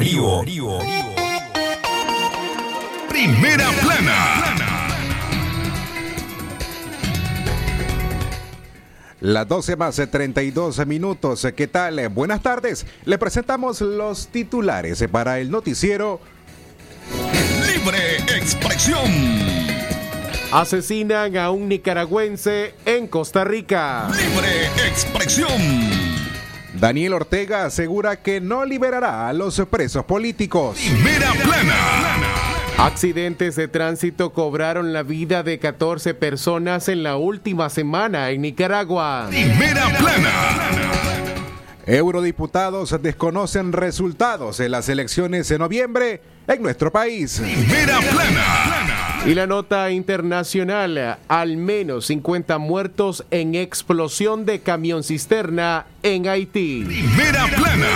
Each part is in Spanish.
Darío. Primera plana. Las 12 más de 32 minutos. ¿Qué tal? Buenas tardes. Le presentamos los titulares para el noticiero Libre Expresión. Asesinan a un nicaragüense en Costa Rica. Libre Expresión. Daniel Ortega asegura que no liberará a los presos políticos. Primera plana. Accidentes de tránsito cobraron la vida de 14 personas en la última semana en Nicaragua. Primera plana. Eurodiputados desconocen resultados de las elecciones de noviembre en nuestro país. Primera plana. Y la nota internacional, al menos 50 muertos en explosión de camión cisterna en Haití. Primera plana.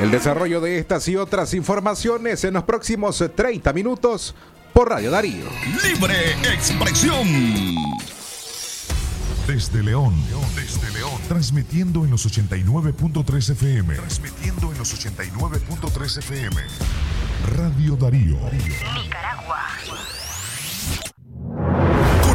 El desarrollo de estas y otras informaciones en los próximos 30 minutos por Radio Darío. Libre Expresión. Desde León, desde León, transmitiendo en los 89.3 FM. Transmitiendo en los 89.3 FM. Radio Darío. Con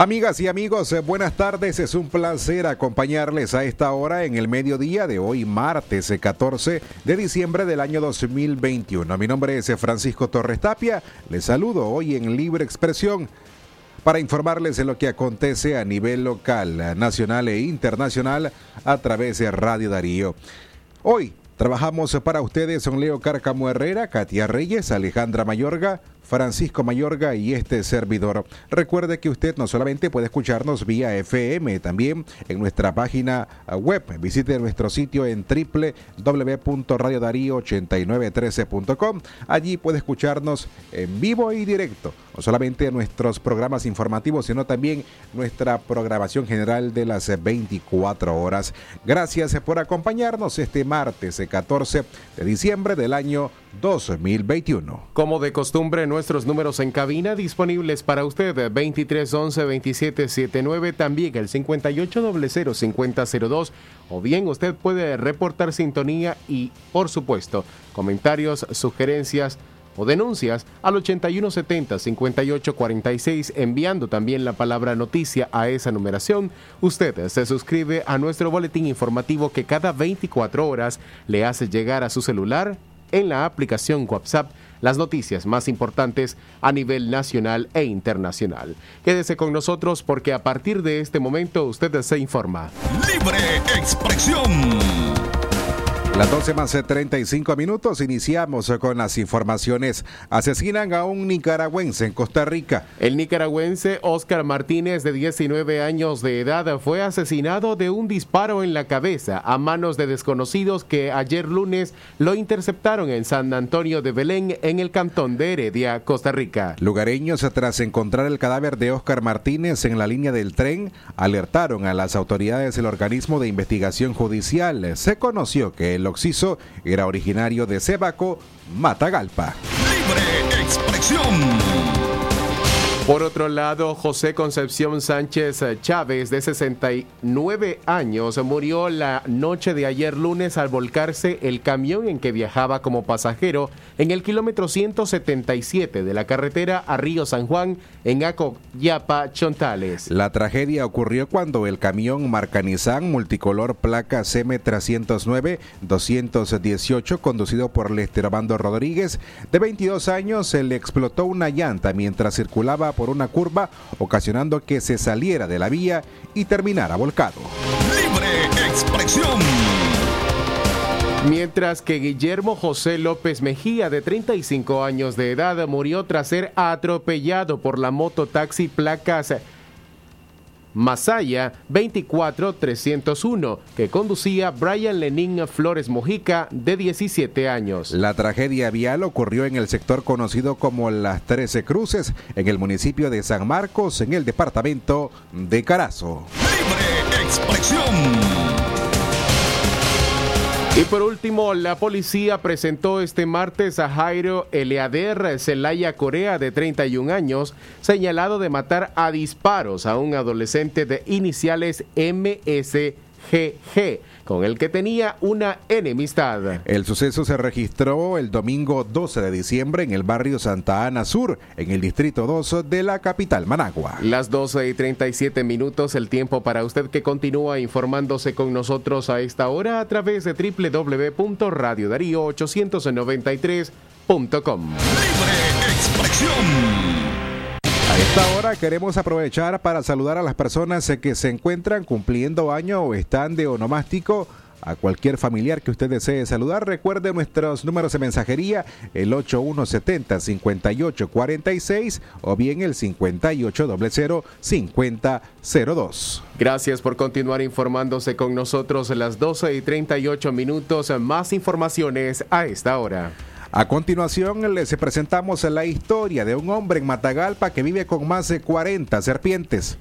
Amigas y amigos, eh, buenas tardes. Es un placer acompañarles a esta hora en el mediodía de hoy, martes 14 eh, de diciembre del año 2021. Mi nombre es eh, Francisco Torres Tapia. Les saludo hoy en Libre Expresión para informarles de lo que acontece a nivel local, nacional e internacional a través de Radio Darío. Hoy trabajamos para ustedes son Leo Cárcamo Herrera, Katia Reyes, Alejandra Mayorga, Francisco Mayorga y este servidor. Recuerde que usted no solamente puede escucharnos vía FM, también en nuestra página web. Visite nuestro sitio en www.radiodarío8913.com. Allí puede escucharnos en vivo y directo, no solamente nuestros programas informativos, sino también nuestra programación general de las 24 horas. Gracias por acompañarnos este martes 14 de diciembre del año 2021. Como de costumbre, nuestros números en cabina disponibles para usted 2311 2779, también el 5800 5002 o bien usted puede reportar sintonía y, por supuesto, comentarios, sugerencias o denuncias al 8170-5846 enviando también la palabra noticia a esa numeración. Usted se suscribe a nuestro boletín informativo que cada 24 horas le hace llegar a su celular en la aplicación WhatsApp las noticias más importantes a nivel nacional e internacional. Quédese con nosotros porque a partir de este momento usted se informa. Libre Expresión. Las 12 más de 35 minutos iniciamos con las informaciones. Asesinan a un nicaragüense en Costa Rica. El nicaragüense Oscar Martínez, de 19 años de edad, fue asesinado de un disparo en la cabeza a manos de desconocidos que ayer lunes lo interceptaron en San Antonio de Belén, en el cantón de Heredia, Costa Rica. Lugareños, tras encontrar el cadáver de Oscar Martínez en la línea del tren, alertaron a las autoridades del organismo de investigación judicial. Se conoció que el Oxiso era originario de Cebaco, Matagalpa. Libre expresión. Por otro lado, José Concepción Sánchez Chávez, de 69 años, murió la noche de ayer lunes al volcarse el camión en que viajaba como pasajero en el kilómetro 177 de la carretera a Río San Juan, en Acoyapa, Chontales. La tragedia ocurrió cuando el camión Marcanizán multicolor placa CM309-218, conducido por Lester Bando Rodríguez, de 22 años, se le explotó una llanta mientras circulaba por una curva, ocasionando que se saliera de la vía y terminara volcado. Libre expresión. Mientras que Guillermo José López Mejía, de 35 años de edad, murió tras ser atropellado por la mototaxi placas Masaya 24301, que conducía Brian Lenin Flores Mojica, de 17 años. La tragedia vial ocurrió en el sector conocido como Las Trece Cruces, en el municipio de San Marcos, en el departamento de Carazo. Libre expresión. Y por último, la policía presentó este martes a Jairo Eleader Celaya Corea, de 31 años, señalado de matar a disparos a un adolescente de iniciales MSGG con el que tenía una enemistad. El suceso se registró el domingo 12 de diciembre en el barrio Santa Ana Sur, en el distrito 2 de la capital Managua. Las 12 y 37 minutos, el tiempo para usted que continúa informándose con nosotros a esta hora a través de www.radiodarío893.com. Libre expresión. Esta hora queremos aprovechar para saludar a las personas que se encuentran cumpliendo año o están de onomástico. A cualquier familiar que usted desee saludar, recuerde nuestros números de mensajería, el 8170-5846 o bien el 5800-5002. Gracias por continuar informándose con nosotros las 12 y 38 minutos. Más informaciones a esta hora. A continuación les presentamos la historia de un hombre en Matagalpa que vive con más de 40 serpientes.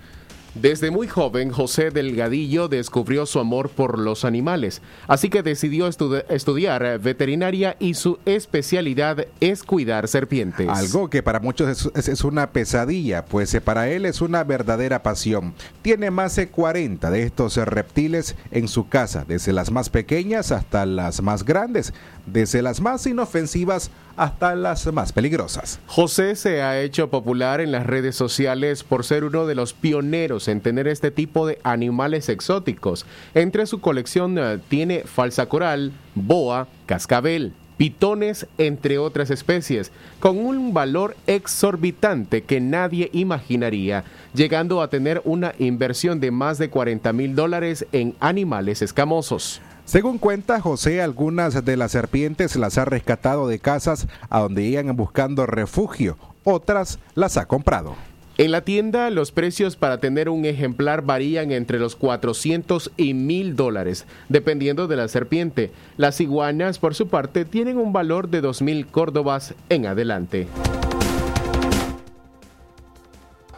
Desde muy joven, José Delgadillo descubrió su amor por los animales, así que decidió estu estudiar veterinaria y su especialidad es cuidar serpientes. Algo que para muchos es, es, una pesadilla, pues para él es una verdadera pasión. Tiene más de 40 de estos reptiles en su casa, desde las más pequeñas hasta las más grandes, desde las más inofensivas hasta las más peligrosas. José se ha hecho popular en las redes sociales por ser uno de los pioneros en tener este tipo de animales exóticos. Entre su colección uh, tiene falsa coral, boa, cascabel, pitones, entre otras especies, con un valor exorbitante que nadie imaginaría, llegando a tener una inversión de más de 40 mil dólares en animales escamosos. Según cuenta José, algunas de las serpientes las ha rescatado de casas a donde iban buscando refugio, otras las ha comprado. En la tienda los precios para tener un ejemplar varían entre los 400 y 1000 dólares, dependiendo de la serpiente. Las iguanas, por su parte, tienen un valor de 2000 córdobas en adelante.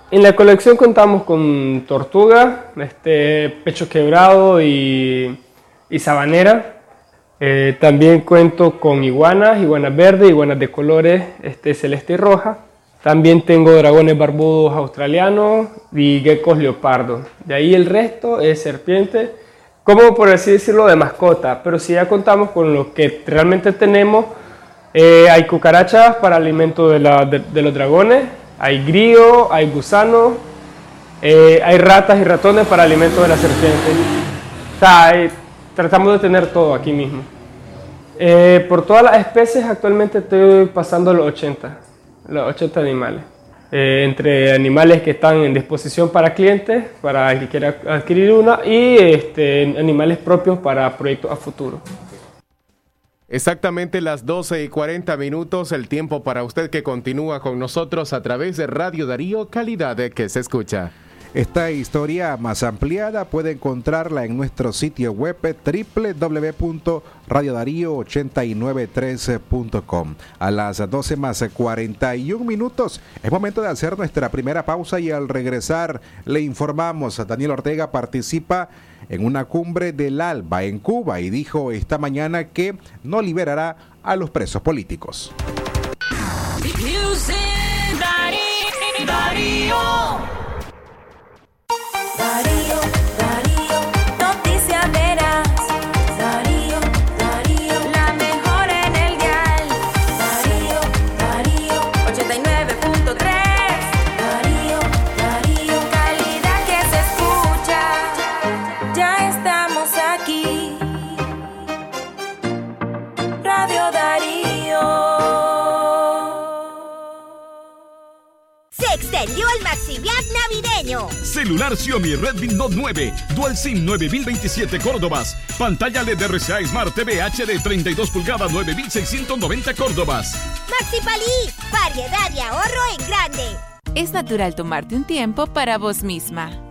En la colección contamos con tortuga, este, pecho quebrado y sabanera. Eh, también cuento con iguanas, iguanas verdes, iguanas de colores este, celeste y roja. También tengo dragones barbudos australianos y geckos leopardo. De ahí el resto es serpiente, como por así decirlo, de mascota. Pero si ya contamos con lo que realmente tenemos, eh, hay cucarachas para alimento de, los dragones, hay grillo, hay gusanos, eh, hay ratas y ratones para alimento de la serpiente. Tratamos de tener todo aquí mismo. Eh, por todas las especies actualmente estoy pasando los 80, los 80 animales. Eh, entre animales que están en disposición para clientes, para el que quiera adquirir una, y este, animales propios para proyectos a futuro. Exactamente las 12 y 40 minutos, el tiempo para usted que continúa con nosotros a través de Radio Darío, calidad que se escucha. Esta historia más ampliada puede encontrarla en nuestro sitio web www.radiodarío893.com. A las 12 más 41 minutos es momento de hacer nuestra primera pausa y al regresar le informamos, Daniel Ortega participa en una cumbre del ALBA en Cuba y dijo esta mañana que no liberará a los presos políticos. Navideño. Celular Xiaomi Redmi Note 9, Dual SIM 9027 Córdobas. Pantalla LED RCA Smart TV HD 32 pulgadas 9690 Córdobas. Maxi Palí, variedad y ahorro en grande. Es natural tomarte un tiempo para vos misma.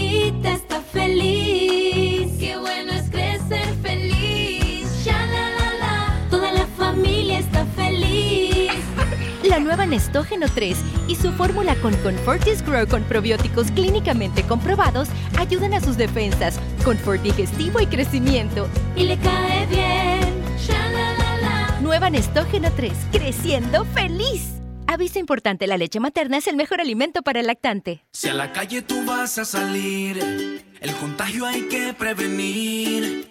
Nueva Nestógeno 3 y su fórmula con Confortis Grow con probióticos clínicamente comprobados ayudan a sus defensas, confort digestivo y crecimiento. Y le cae bien, ya la la la. Nueva Nestógeno 3, creciendo feliz. Aviso importante, la leche materna es el mejor alimento para el lactante. Si a la calle tú vas a salir, el contagio hay que prevenir.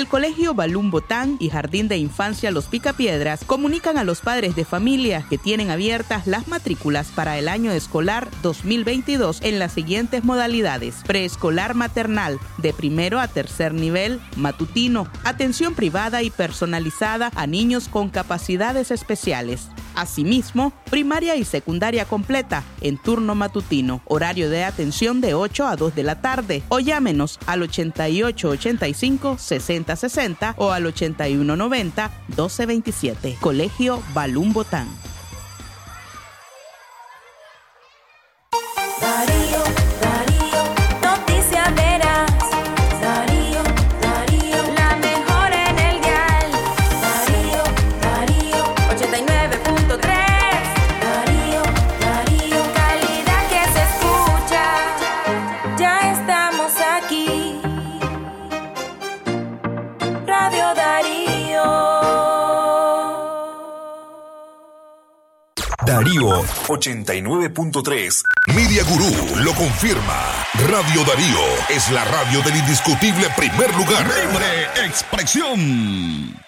El Colegio Balún Botán y Jardín de Infancia Los Picapiedras comunican a los padres de familia que tienen abiertas las matrículas para el año escolar 2022 en las siguientes modalidades: preescolar maternal, de primero a tercer nivel, matutino, atención privada y personalizada a niños con capacidades especiales. Asimismo, primaria y secundaria completa en turno matutino, horario de atención de 8 a 2 de la tarde o llámenos al 8885 6060 o al 8190 1227. Colegio Balún Botán. 89.3. Media Gurú lo confirma. Radio Darío es la radio del indiscutible primer lugar. Libre expresión.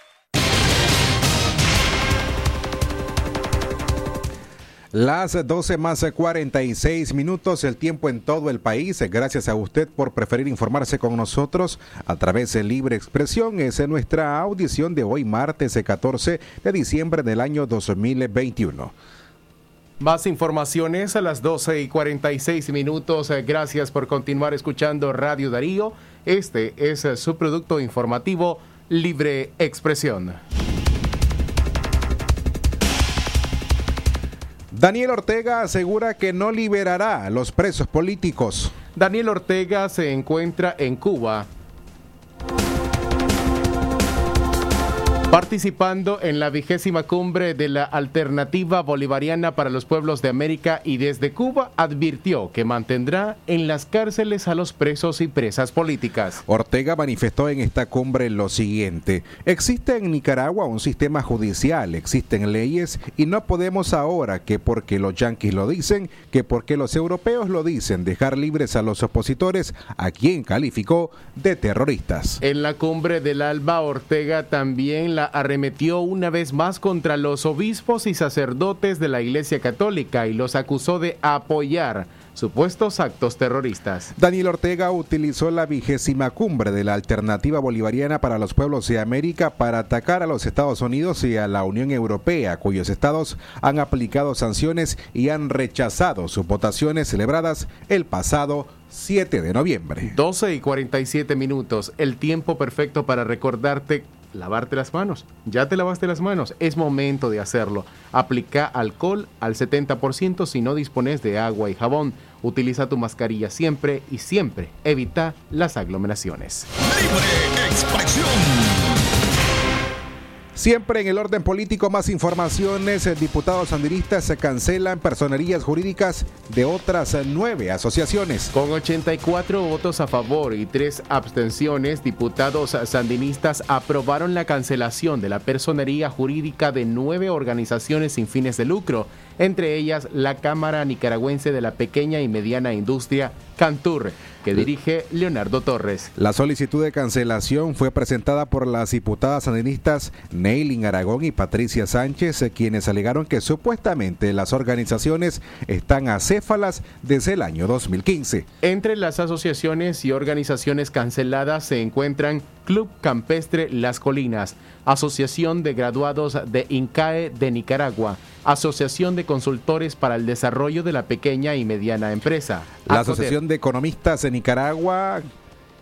Las 12 más 46 minutos, el tiempo en todo el país. Gracias a usted por preferir informarse con nosotros a través de Libre Expresión. Es nuestra audición de hoy, martes 14 de diciembre del año 2021. Más informaciones a las 12 y 46 minutos. Eh, Gracias por continuar escuchando Radio Darío. Este es eh, su producto informativo Libre Expresión. Daniel Ortega asegura que no liberará a los presos políticos. Daniel Ortega se encuentra en Cuba Participando en la vigésima cumbre de la Alternativa Bolivariana para los Pueblos de América y desde Cuba advirtió que mantendrá en las cárceles a los presos y presas políticas. Ortega manifestó en esta cumbre lo siguiente. Existe en Nicaragua un sistema judicial, existen leyes y no podemos ahora que porque los yanquis lo dicen, que porque los europeos lo dicen, dejar libres a los opositores a quien calificó de terroristas. En la cumbre del Alba, Ortega también la arremetió una vez más contra los obispos y sacerdotes de la Iglesia Católica y los acusó de apoyar supuestos actos terroristas. Daniel Ortega utilizó la vigésima cumbre de la Alternativa Bolivariana para los Pueblos de América para atacar a los Estados Unidos y a la Unión Europea, cuyos estados han aplicado sanciones y han rechazado sus votaciones celebradas el pasado 7 de noviembre. 12 y 47 minutos, el tiempo perfecto para recordarte lavarte las manos. Ya te lavaste las manos, es momento de hacerlo. Aplica alcohol al 70% si no dispones de agua y jabón. Utiliza tu mascarilla siempre y siempre evita las aglomeraciones. Siempre en el orden político, más informaciones. Diputados sandinistas se cancelan personerías jurídicas de otras nueve asociaciones. Con 84 votos a favor y tres abstenciones, diputados sandinistas aprobaron la cancelación de la personería jurídica de nueve organizaciones sin fines de lucro, entre ellas la Cámara Nicaragüense de la Pequeña y Mediana Industria, Cantur, que dirige Leonardo Torres. La solicitud de cancelación fue presentada por las diputadas sandinistas Neilin Aragón y Patricia Sánchez, eh, quienes alegaron que supuestamente las organizaciones están acéfalas desde el año 2015. Entre las asociaciones y organizaciones canceladas se encuentran Club Campestre Las Colinas, Asociación de Graduados de INCAE de Nicaragua, Asociación de Consultores para el Desarrollo de la Pequeña y Mediana Empresa. La. Asociación de Economistas de Nicaragua,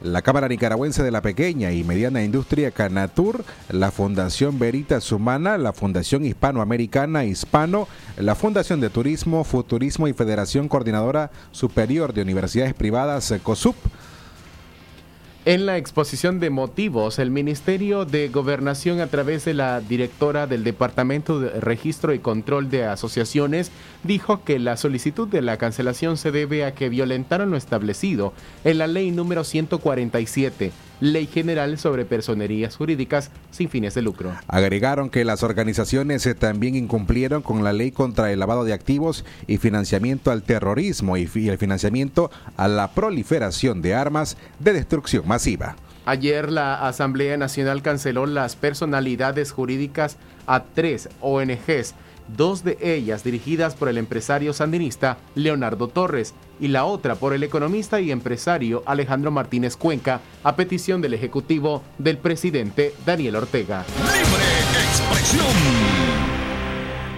la Cámara Nicaragüense de la Pequeña y Mediana Industria Canatur, la Fundación Veritas Humana, la Fundación Hispanoamericana Hispano, la Fundación de Turismo, Futurismo y Federación Coordinadora Superior de Universidades Privadas, COSUP. En la exposición de motivos, el Ministerio de Gobernación, a través de la directora del Departamento de Registro y Control de Asociaciones, dijo que la solicitud de la cancelación se debe a que violentaron lo establecido en la ley número 147, Ley General sobre Personerías Jurídicas sin fines de lucro. Agregaron que las organizaciones eh, también incumplieron con la ley contra el lavado de activos y financiamiento al terrorismo y el financiamiento a la proliferación de armas de destrucción masiva. Ayer la Asamblea Nacional canceló las personalidades jurídicas a tres ONGs, dos de ellas dirigidas por el empresario sandinista Leonardo Torres y la otra por el economista y empresario Alejandro Martínez Cuenca, a petición del Ejecutivo del presidente Daniel Ortega. Libre expresión.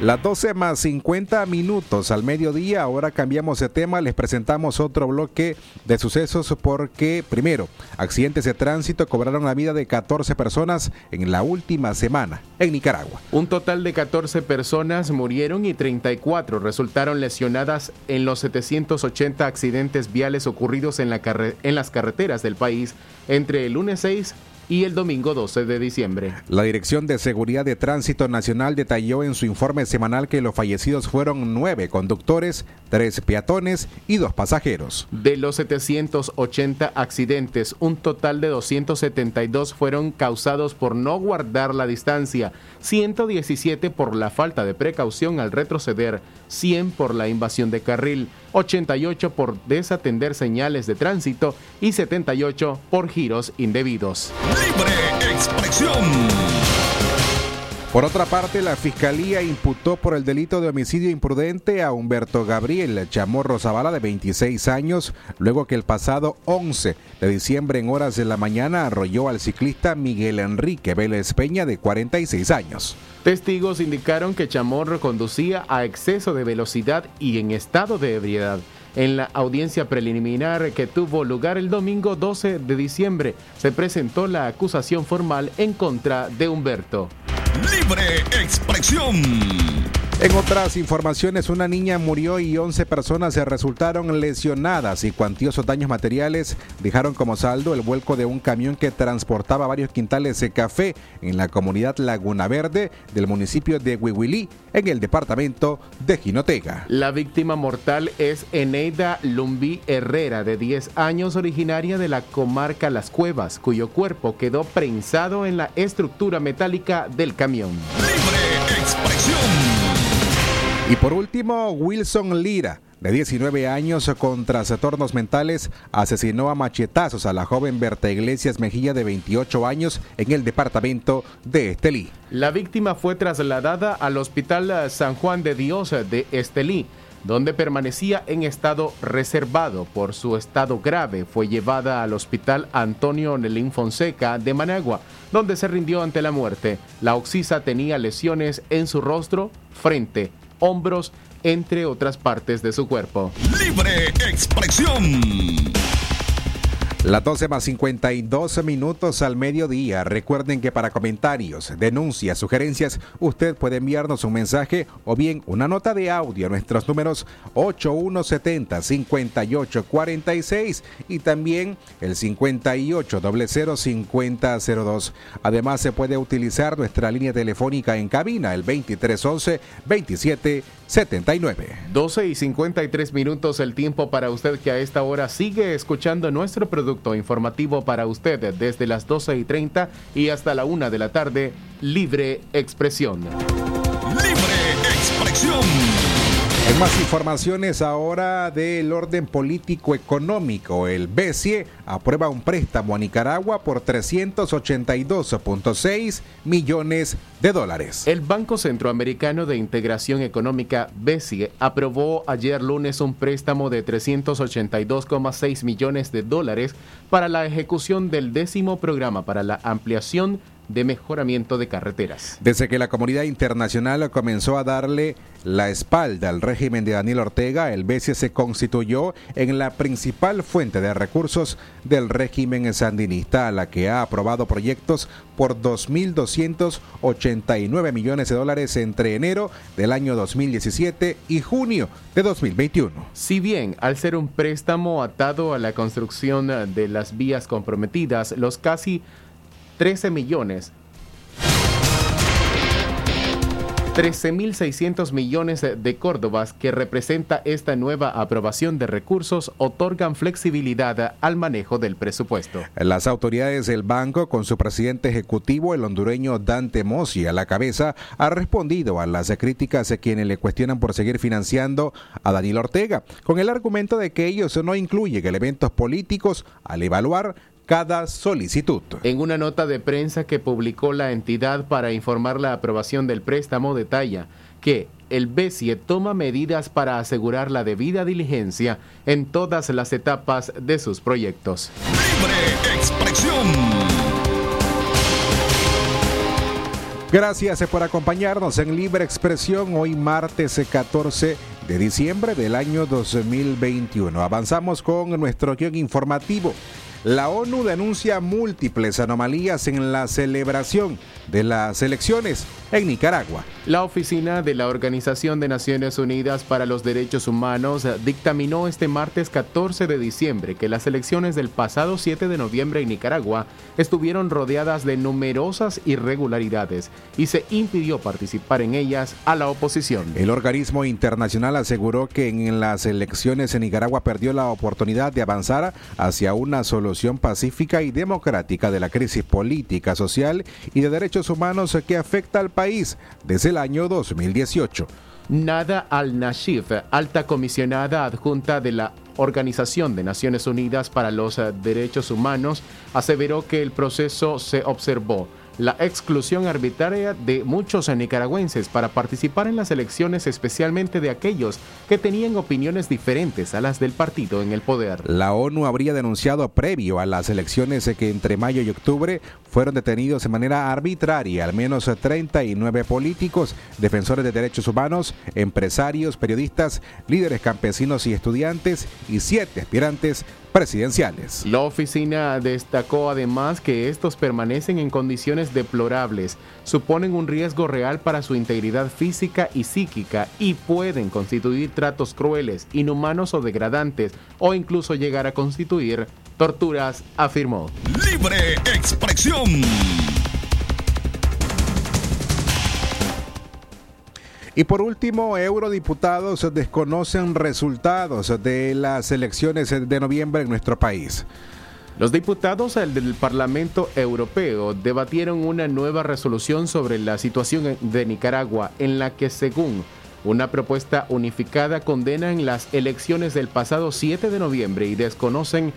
Las 12 más 50 minutos al mediodía, ahora cambiamos de tema, les presentamos otro bloque de sucesos porque, primero, accidentes de tránsito cobraron la vida de 14 personas en la última semana en Nicaragua. Un total de 14 personas murieron y 34 resultaron lesionadas en los 780 accidentes viales ocurridos en, las carreteras del país entre el lunes 6 y el domingo 12 de diciembre. La Dirección de Seguridad de Tránsito Nacional detalló en su informe semanal que los fallecidos fueron nueve conductores, tres peatones y dos pasajeros. De los 780 accidentes, un total de 272 fueron causados por no guardar la distancia, 117 por la falta de precaución al retroceder, 100 por la invasión de carril, 88 por desatender señales de tránsito y 78 por giros indebidos. Libre expresión. Por otra parte, la Fiscalía imputó por el delito de homicidio imprudente a Humberto Gabriel Chamorro Zavala, de 26 años, luego que el pasado 11 de diciembre en horas de la mañana arrolló al ciclista Miguel Enrique Vélez Peña, de 46 años. Testigos indicaron que Chamorro conducía a exceso de velocidad y en estado de ebriedad. En la audiencia preliminar que tuvo lugar el domingo 12 de diciembre, se presentó la acusación formal en contra de Humberto. Libre expresión. En otras informaciones, una niña murió y 11 personas se resultaron lesionadas y cuantiosos daños materiales dejaron como saldo el vuelco de un camión que transportaba varios quintales de café en la comunidad Laguna Verde del municipio de Huihuilí, en el departamento de Jinotega. La víctima mortal es Eneida Lumbi Herrera, de 10 años, originaria de la comarca Las Cuevas, cuyo cuerpo quedó prensado en la estructura metálica del camión. Y por último, Wilson Lira, de 19 años, con trastornos mentales, asesinó a machetazos a la joven Berta Iglesias Mejía, de 28 años, en el departamento de Estelí. La víctima fue trasladada al Hospital San Juan de Dios de Estelí, donde permanecía en estado reservado por su estado grave. Fue llevada al Hospital Antonio Nelín Fonseca de Managua, donde se rindió ante la muerte. La oxisa tenía lesiones en su rostro, frente, hombros, entre otras partes de su cuerpo. Libre expresión. Las 12 más 52 minutos al mediodía. Recuerden que para comentarios, denuncias, sugerencias, usted puede enviarnos un mensaje o bien una nota de audio a nuestros números 8170-5846 y también el 58005002. Además, se puede utilizar nuestra línea telefónica en cabina, el 2311-2779. 12 y 53 minutos el tiempo para usted que a esta hora sigue escuchando nuestro producto informativo para usted desde las 12 y 30 y hasta la 1 de la tarde. Libre expresión. Libre expresión. En más informaciones ahora del orden político económico, el BCE aprueba un préstamo a Nicaragua por 382.6 millones de dólares. El Banco Centroamericano de Integración Económica, BCE, aprobó ayer lunes un préstamo de 382,6 millones de dólares para la ejecución del décimo programa para la ampliación de mejoramiento de carreteras. Desde que la comunidad internacional comenzó a darle la espalda al régimen de Daniel Ortega, el BCE se constituyó en la principal fuente de recursos del régimen sandinista, a la que ha aprobado proyectos por 2.289 millones de dólares entre enero del año 2017 y junio de 2021. Si bien al ser un préstamo atado a la construcción de las vías comprometidas, los casi 13 millones 13.600 millones de córdobas que representa esta nueva aprobación de recursos otorgan flexibilidad al manejo del presupuesto. Las autoridades del banco, con su presidente ejecutivo, el hondureño Dante Mossi, a la cabeza, ha respondido a las críticas de quienes le cuestionan por seguir financiando a Daniel Ortega, con el argumento de que ellos no incluyen elementos políticos al evaluar cada solicitud. En una nota de prensa que publicó la entidad para informar la aprobación del préstamo, detalla que el BCE toma medidas para asegurar la debida diligencia en todas las etapas de sus proyectos. Libre expresión. Gracias por acompañarnos en Libre Expresión hoy martes 14 de diciembre del año 2021. Avanzamos con nuestro guion informativo. La ONU denuncia múltiples anomalías en la celebración de las elecciones en Nicaragua. La oficina de la Organización de Naciones Unidas para los Derechos Humanos dictaminó este martes 14 de diciembre que las elecciones del pasado 7 de noviembre en Nicaragua estuvieron rodeadas de numerosas irregularidades y se impidió participar en ellas a la oposición. El organismo internacional aseguró que en las elecciones en Nicaragua perdió la oportunidad de avanzar hacia una solución pacífica y democrática de la crisis política, social y de derechos humanos que afecta al país desde el año 2018. Nada al-Nashif, alta comisionada adjunta de la Organización de Naciones Unidas para los Derechos Humanos, aseveró que el proceso se observó la exclusión arbitraria de muchos nicaragüenses para participar en las elecciones, especialmente de aquellos que tenían opiniones diferentes a las del partido en el poder. La ONU habría denunciado previo a las elecciones que entre mayo y octubre fueron detenidos de manera arbitraria al menos 39 políticos, defensores de derechos humanos, empresarios, periodistas, líderes campesinos y estudiantes y siete aspirantes presidenciales. La oficina destacó además que estos permanecen en condiciones deplorables, suponen un riesgo real para su integridad física y psíquica y pueden constituir tratos crueles, inhumanos o degradantes o incluso llegar a constituir torturas, afirmó. Libre expresión. Y por último, eurodiputados desconocen resultados de las elecciones de noviembre en nuestro país. Los diputados del Parlamento Europeo debatieron una nueva resolución sobre la situación de Nicaragua en la que, según una propuesta unificada, condenan las elecciones del pasado 7 de noviembre y desconocen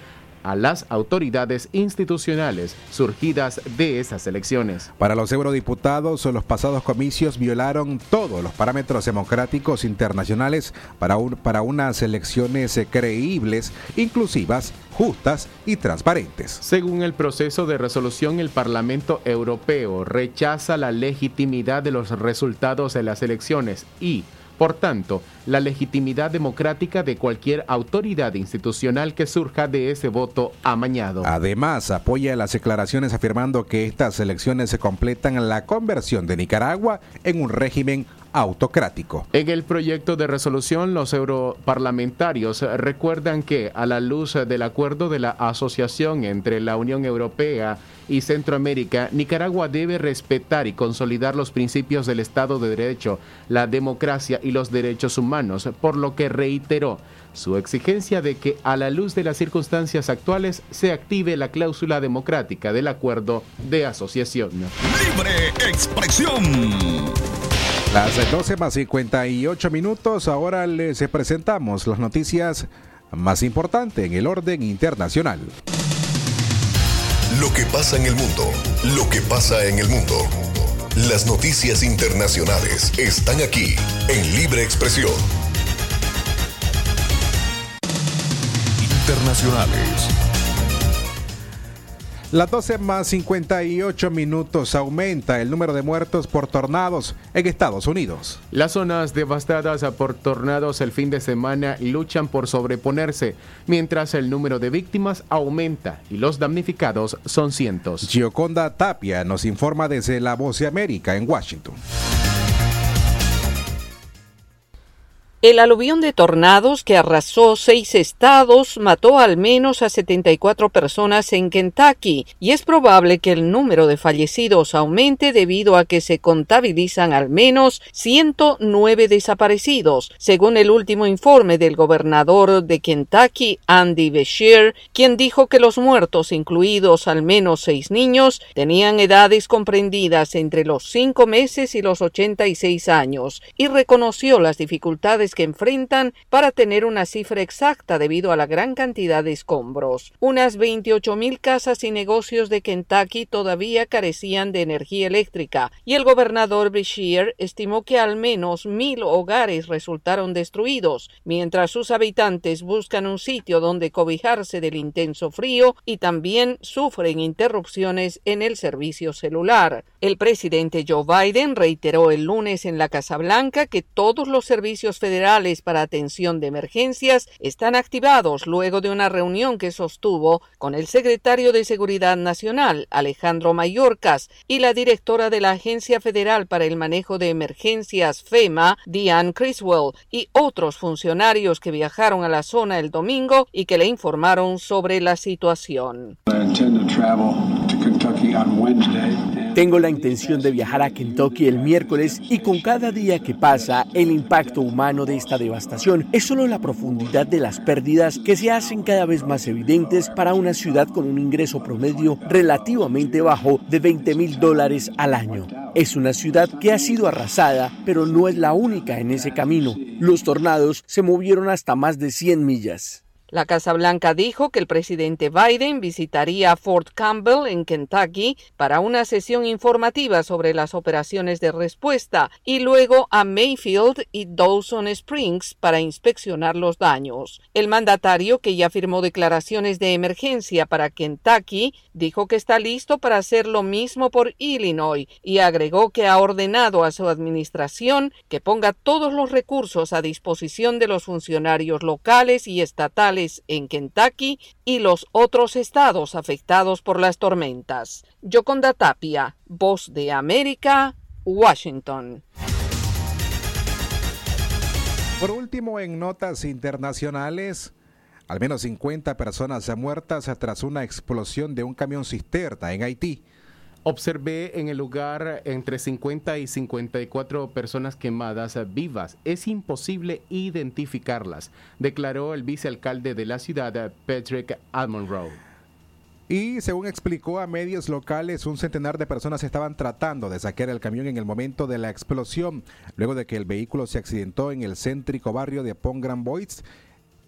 a las autoridades institucionales surgidas de esas elecciones. Para los eurodiputados, los pasados comicios violaron todos los parámetros democráticos internacionales para, un, para unas elecciones creíbles, inclusivas, justas y transparentes. Según el proceso de resolución, el Parlamento Europeo rechaza la legitimidad de los resultados de las elecciones y, por tanto, la legitimidad democrática de cualquier autoridad institucional que surja de ese voto amañado. Además, apoya las declaraciones afirmando que estas elecciones se completan la conversión de Nicaragua en un régimen autocrático. En el proyecto de resolución, los europarlamentarios recuerdan que, a la luz del acuerdo de la asociación entre la Unión Europea y Centroamérica, Nicaragua debe respetar y consolidar los principios del Estado de Derecho, la democracia y los derechos humanos, por lo que reiteró su exigencia de que, a la luz de las circunstancias actuales, se active la cláusula democrática del acuerdo de asociación. Libre expresión. Las 12 más 58 minutos, ahora les presentamos las noticias más importantes en el orden internacional. Lo que pasa en el mundo, lo que pasa en el mundo. Las noticias internacionales están aquí en Libre Expresión. Internacionales. Las 12 más 58 minutos aumenta el número de muertos por tornados en Estados Unidos. Las zonas devastadas por tornados el fin de semana luchan por sobreponerse, mientras el número de víctimas aumenta y los damnificados son cientos. Gioconda Tapia nos informa desde La Voz de América en Washington. El aluvión de tornados que arrasó seis estados mató al menos a 74 personas en Kentucky y es probable que el número de fallecidos aumente debido a que se contabilizan al menos 109 desaparecidos, según el último informe del gobernador de Kentucky, Andy Beshear, quien dijo que los muertos, incluidos al menos seis niños, tenían edades comprendidas entre los cinco meses y los 86 años y reconoció las dificultades que enfrentan para tener una cifra exacta debido a la gran cantidad de escombros. Unas 28 mil casas y negocios de Kentucky todavía carecían de energía eléctrica y el gobernador Beshear estimó que al menos mil hogares resultaron destruidos, mientras sus habitantes buscan un sitio donde cobijarse del intenso frío y también sufren interrupciones en el servicio celular. El presidente Joe Biden reiteró el lunes en la Casa Blanca que todos los servicios federales para atención de emergencias están activados luego de una reunión que sostuvo con el secretario de Seguridad Nacional, Alejandro Mayorkas, y la directora de la Agencia Federal para el Manejo de Emergencias, FEMA, Diane Criswell, y otros funcionarios que viajaron a la zona el domingo y que le informaron sobre la situación. Tengo la intención de viajar a Kentucky el miércoles y con cada día que pasa, el impacto humano de esta devastación es solo la profundidad de las pérdidas que se hacen cada vez más evidentes para una ciudad con un ingreso promedio relativamente bajo de 20 mil dólares al año. Es una ciudad que ha sido arrasada, pero no es la única en ese camino. Los tornados se movieron hasta más de 100 millas. La Casa Blanca dijo que el presidente Biden visitaría Fort Campbell en Kentucky para una sesión informativa sobre las operaciones de respuesta y luego a Mayfield y Dawson Springs para inspeccionar los daños. El mandatario, que ya firmó declaraciones de emergencia para Kentucky, dijo que está listo para hacer lo mismo por Illinois y agregó que ha ordenado a su administración que ponga todos los recursos a disposición de los funcionarios locales y estatales en Kentucky y los otros estados afectados por las tormentas. Yoconda Tapia, Voz de América, Washington. Por último, en notas internacionales, al menos 50 personas muertas tras una explosión de un camión cisterna en Haití. Observé en el lugar entre 50 y 54 personas quemadas vivas. Es imposible identificarlas, declaró el vicealcalde de la ciudad, Patrick Almonroe. Y según explicó a medios locales, un centenar de personas estaban tratando de saquear el camión en el momento de la explosión, luego de que el vehículo se accidentó en el céntrico barrio de Pongran Boys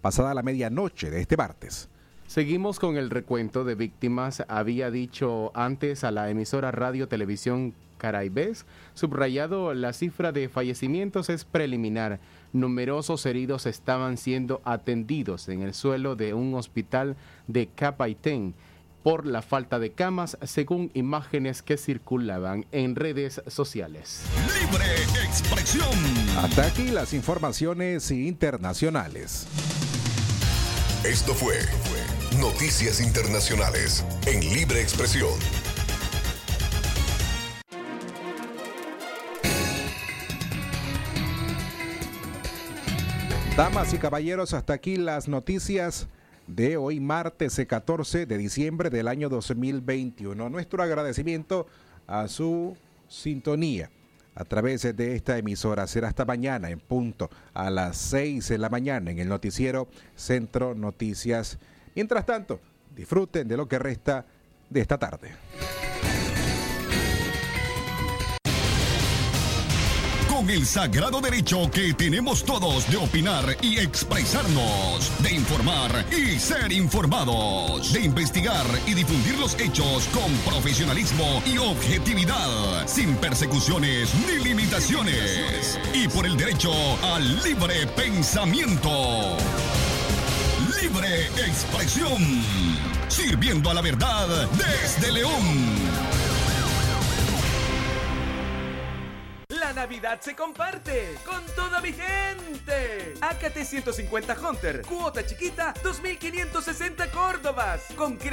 pasada la medianoche de este martes. Seguimos con el recuento de víctimas. Había dicho antes a la emisora Radio Televisión Caraibés, subrayado la cifra de fallecimientos es preliminar. Numerosos heridos estaban siendo atendidos en el suelo de un hospital de Capaitén por la falta de camas, según imágenes que circulaban en redes sociales. Libre expresión. Hasta aquí las informaciones internacionales. Esto fue Noticias Internacionales en Libre Expresión. Damas y caballeros, hasta aquí las noticias de hoy martes 14 de diciembre del año 2021. Nuestro agradecimiento a su sintonía a través de esta emisora. Será hasta mañana en punto a las 6 de la mañana en el noticiero Centro Noticias. Mientras tanto, disfruten de lo que resta de esta tarde. Con el sagrado derecho que tenemos todos de opinar y expresarnos, de informar y ser informados, de investigar y difundir los hechos con profesionalismo y objetividad, sin persecuciones ni limitaciones, y por el derecho al libre pensamiento. Expresión, sirviendo a la verdad desde León. La Navidad se comparte con toda mi gente. AKT 150 Hunter, cuota chiquita, 2560 Córdobas, con crédito